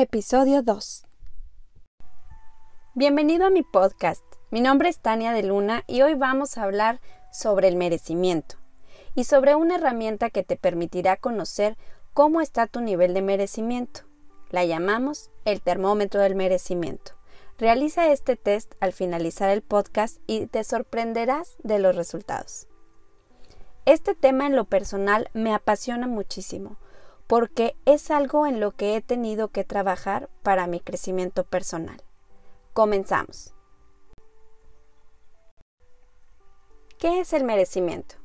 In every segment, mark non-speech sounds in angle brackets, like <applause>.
Episodio 2 Bienvenido a mi podcast. Mi nombre es Tania de Luna y hoy vamos a hablar sobre el merecimiento y sobre una herramienta que te permitirá conocer cómo está tu nivel de merecimiento. La llamamos el termómetro del merecimiento. Realiza este test al finalizar el podcast y te sorprenderás de los resultados. Este tema en lo personal me apasiona muchísimo porque es algo en lo que he tenido que trabajar para mi crecimiento personal. Comenzamos. ¿Qué es el merecimiento?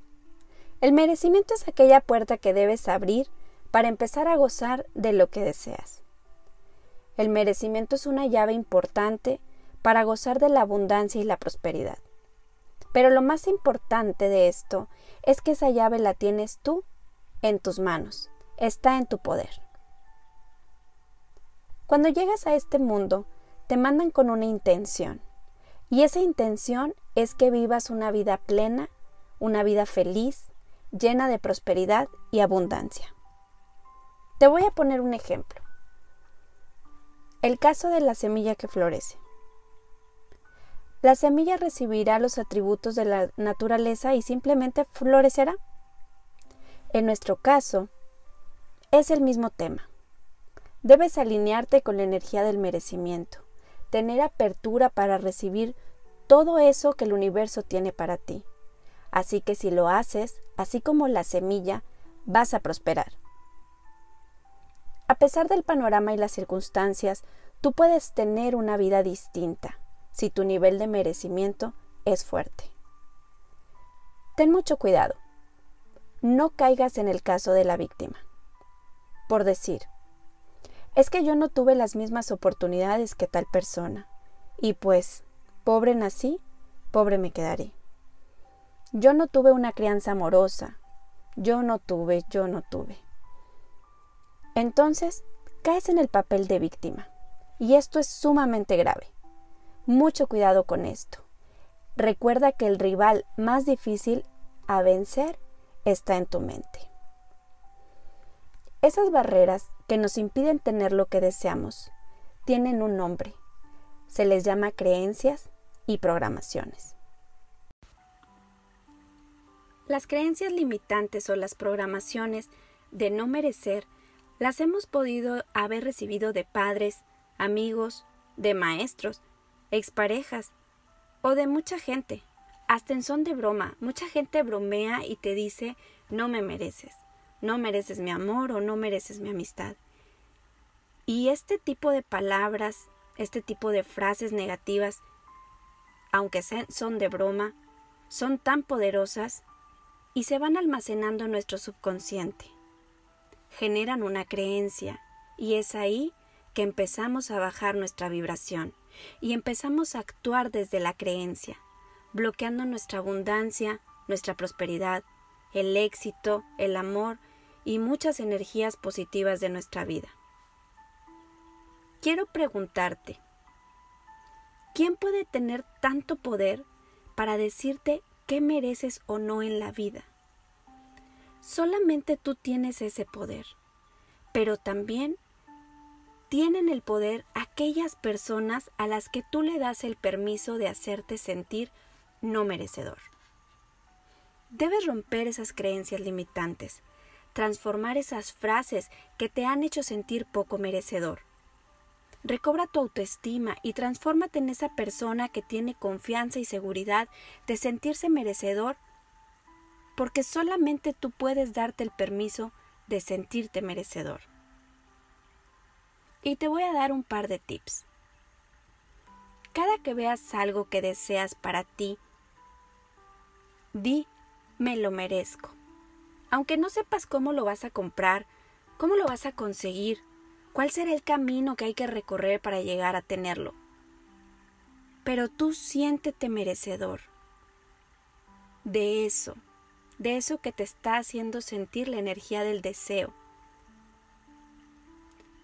El merecimiento es aquella puerta que debes abrir para empezar a gozar de lo que deseas. El merecimiento es una llave importante para gozar de la abundancia y la prosperidad. Pero lo más importante de esto es que esa llave la tienes tú en tus manos, está en tu poder. Cuando llegas a este mundo, te mandan con una intención, y esa intención es que vivas una vida plena, una vida feliz, llena de prosperidad y abundancia. Te voy a poner un ejemplo. El caso de la semilla que florece. La semilla recibirá los atributos de la naturaleza y simplemente florecerá. En nuestro caso, es el mismo tema. Debes alinearte con la energía del merecimiento, tener apertura para recibir todo eso que el universo tiene para ti. Así que si lo haces, así como la semilla, vas a prosperar. A pesar del panorama y las circunstancias, tú puedes tener una vida distinta si tu nivel de merecimiento es fuerte. Ten mucho cuidado. No caigas en el caso de la víctima. Por decir, es que yo no tuve las mismas oportunidades que tal persona, y pues, pobre nací, pobre me quedaré. Yo no tuve una crianza amorosa, yo no tuve, yo no tuve. Entonces, caes en el papel de víctima, y esto es sumamente grave. Mucho cuidado con esto. Recuerda que el rival más difícil a vencer está en tu mente. Esas barreras que nos impiden tener lo que deseamos tienen un nombre. Se les llama creencias y programaciones. Las creencias limitantes o las programaciones de no merecer las hemos podido haber recibido de padres, amigos, de maestros, exparejas o de mucha gente. Hasta en son de broma, mucha gente bromea y te dice no me mereces, no mereces mi amor o no mereces mi amistad. Y este tipo de palabras, este tipo de frases negativas, aunque son de broma, son tan poderosas y se van almacenando en nuestro subconsciente. Generan una creencia y es ahí que empezamos a bajar nuestra vibración y empezamos a actuar desde la creencia, bloqueando nuestra abundancia, nuestra prosperidad, el éxito, el amor y muchas energías positivas de nuestra vida. Quiero preguntarte, ¿quién puede tener tanto poder para decirte qué mereces o no en la vida? Solamente tú tienes ese poder, pero también tienen el poder aquellas personas a las que tú le das el permiso de hacerte sentir no merecedor. Debes romper esas creencias limitantes, transformar esas frases que te han hecho sentir poco merecedor. Recobra tu autoestima y transfórmate en esa persona que tiene confianza y seguridad de sentirse merecedor, porque solamente tú puedes darte el permiso de sentirte merecedor y te voy a dar un par de tips. Cada que veas algo que deseas para ti, di, me lo merezco. Aunque no sepas cómo lo vas a comprar, cómo lo vas a conseguir, cuál será el camino que hay que recorrer para llegar a tenerlo. Pero tú siéntete merecedor de eso, de eso que te está haciendo sentir la energía del deseo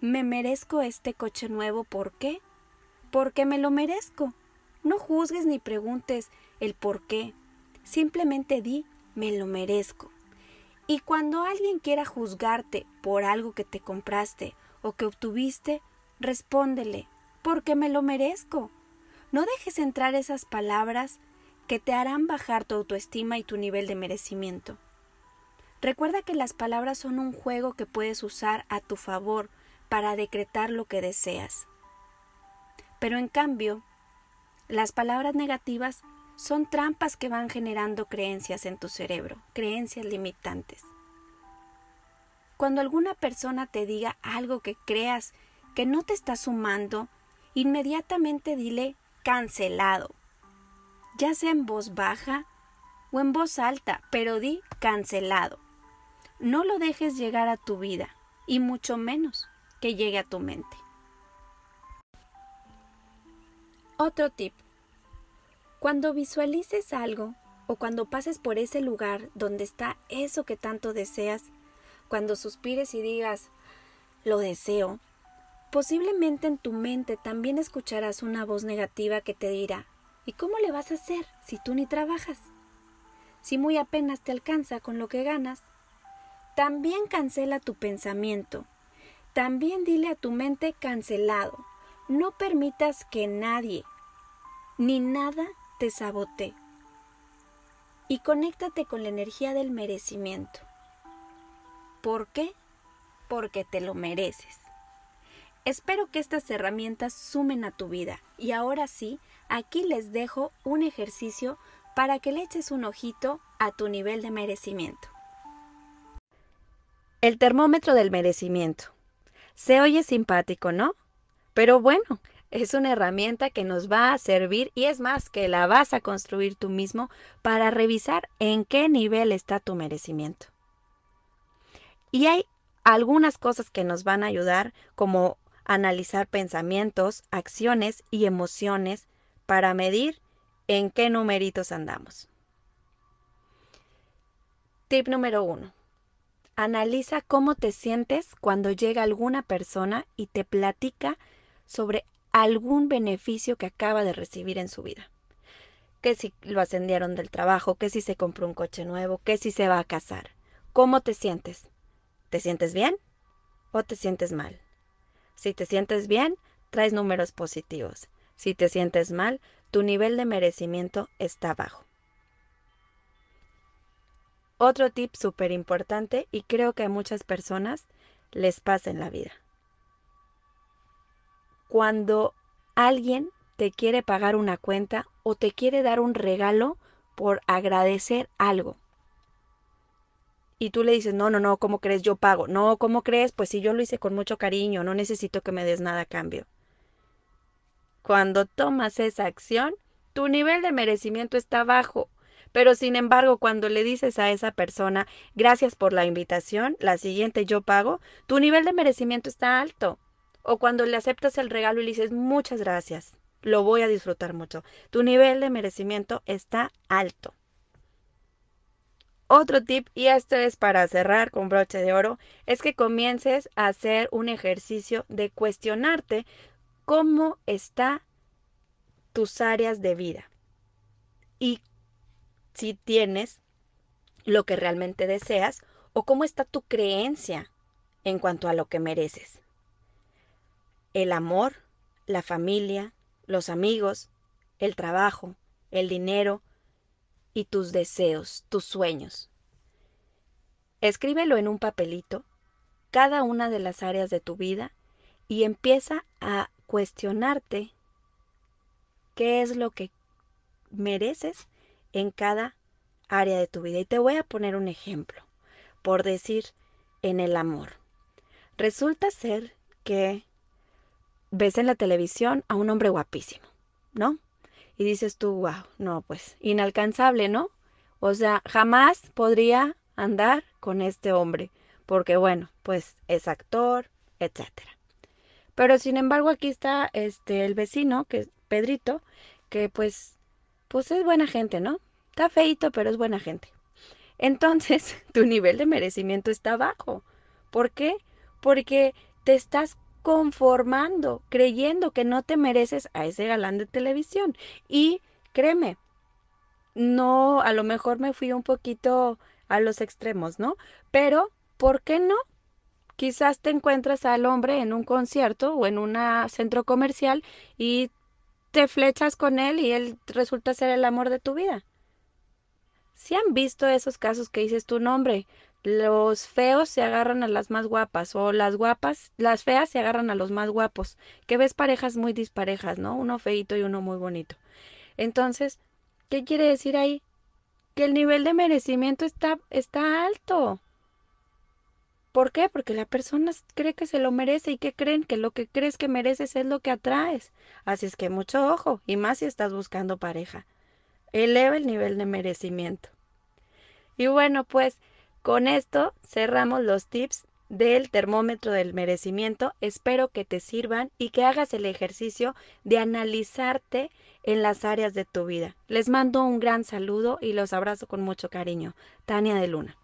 me merezco este coche nuevo, ¿por qué? Porque me lo merezco. No juzgues ni preguntes el por qué. Simplemente di, me lo merezco. Y cuando alguien quiera juzgarte por algo que te compraste o que obtuviste, Respóndele, porque me lo merezco. No dejes entrar esas palabras que te harán bajar tu autoestima y tu nivel de merecimiento. Recuerda que las palabras son un juego que puedes usar a tu favor para decretar lo que deseas. Pero en cambio, las palabras negativas son trampas que van generando creencias en tu cerebro, creencias limitantes. Cuando alguna persona te diga algo que creas que no te está sumando, inmediatamente dile cancelado, ya sea en voz baja o en voz alta, pero di cancelado. No lo dejes llegar a tu vida, y mucho menos que llegue a tu mente. Otro tip. Cuando visualices algo o cuando pases por ese lugar donde está eso que tanto deseas, cuando suspires y digas, lo deseo, posiblemente en tu mente también escucharás una voz negativa que te dirá, ¿y cómo le vas a hacer si tú ni trabajas? Si muy apenas te alcanza con lo que ganas, también cancela tu pensamiento. También dile a tu mente cancelado. No permitas que nadie ni nada te sabotee. Y conéctate con la energía del merecimiento. ¿Por qué? Porque te lo mereces. Espero que estas herramientas sumen a tu vida y ahora sí, aquí les dejo un ejercicio para que le eches un ojito a tu nivel de merecimiento. El termómetro del merecimiento. Se oye simpático, ¿no? Pero bueno, es una herramienta que nos va a servir y es más que la vas a construir tú mismo para revisar en qué nivel está tu merecimiento. Y hay algunas cosas que nos van a ayudar como analizar pensamientos, acciones y emociones para medir en qué numeritos andamos. Tip número uno. Analiza cómo te sientes cuando llega alguna persona y te platica sobre algún beneficio que acaba de recibir en su vida. Que si lo ascendieron del trabajo, que si se compró un coche nuevo, que si se va a casar. ¿Cómo te sientes? ¿Te sientes bien o te sientes mal? Si te sientes bien, traes números positivos. Si te sientes mal, tu nivel de merecimiento está bajo. Otro tip súper importante y creo que a muchas personas les pasa en la vida. Cuando alguien te quiere pagar una cuenta o te quiere dar un regalo por agradecer algo y tú le dices, no, no, no, ¿cómo crees? Yo pago. No, ¿cómo crees? Pues si yo lo hice con mucho cariño, no necesito que me des nada a cambio. Cuando tomas esa acción, tu nivel de merecimiento está bajo. Pero sin embargo, cuando le dices a esa persona, gracias por la invitación, la siguiente yo pago, tu nivel de merecimiento está alto. O cuando le aceptas el regalo y le dices, muchas gracias, lo voy a disfrutar mucho, tu nivel de merecimiento está alto. Otro tip, y esto es para cerrar con broche de oro, es que comiences a hacer un ejercicio de cuestionarte cómo está tus áreas de vida y si tienes lo que realmente deseas o cómo está tu creencia en cuanto a lo que mereces. El amor, la familia, los amigos, el trabajo, el dinero, y tus deseos, tus sueños. Escríbelo en un papelito, cada una de las áreas de tu vida, y empieza a cuestionarte qué es lo que mereces en cada área de tu vida. Y te voy a poner un ejemplo, por decir, en el amor. Resulta ser que ves en la televisión a un hombre guapísimo, ¿no? y dices tú, wow, no, pues inalcanzable, ¿no? O sea, jamás podría andar con este hombre, porque bueno, pues es actor, etcétera. Pero sin embargo, aquí está este el vecino, que es Pedrito, que pues pues es buena gente, ¿no? Está feito, pero es buena gente. Entonces, <laughs> tu nivel de merecimiento está bajo. ¿Por qué? Porque te estás conformando, creyendo que no te mereces a ese galán de televisión. Y créeme, no, a lo mejor me fui un poquito a los extremos, ¿no? Pero, ¿por qué no? Quizás te encuentras al hombre en un concierto o en un centro comercial y te flechas con él y él resulta ser el amor de tu vida. Si han visto esos casos que dices tu nombre, los feos se agarran a las más guapas o las guapas, las feas se agarran a los más guapos, que ves parejas muy disparejas, ¿no? Uno feito y uno muy bonito. Entonces, ¿qué quiere decir ahí? Que el nivel de merecimiento está, está alto. ¿Por qué? Porque la persona cree que se lo merece y que creen que lo que crees que mereces es lo que atraes. Así es que mucho ojo, y más si estás buscando pareja. Eleva el nivel de merecimiento. Y bueno, pues con esto cerramos los tips del termómetro del merecimiento. Espero que te sirvan y que hagas el ejercicio de analizarte en las áreas de tu vida. Les mando un gran saludo y los abrazo con mucho cariño. Tania de Luna.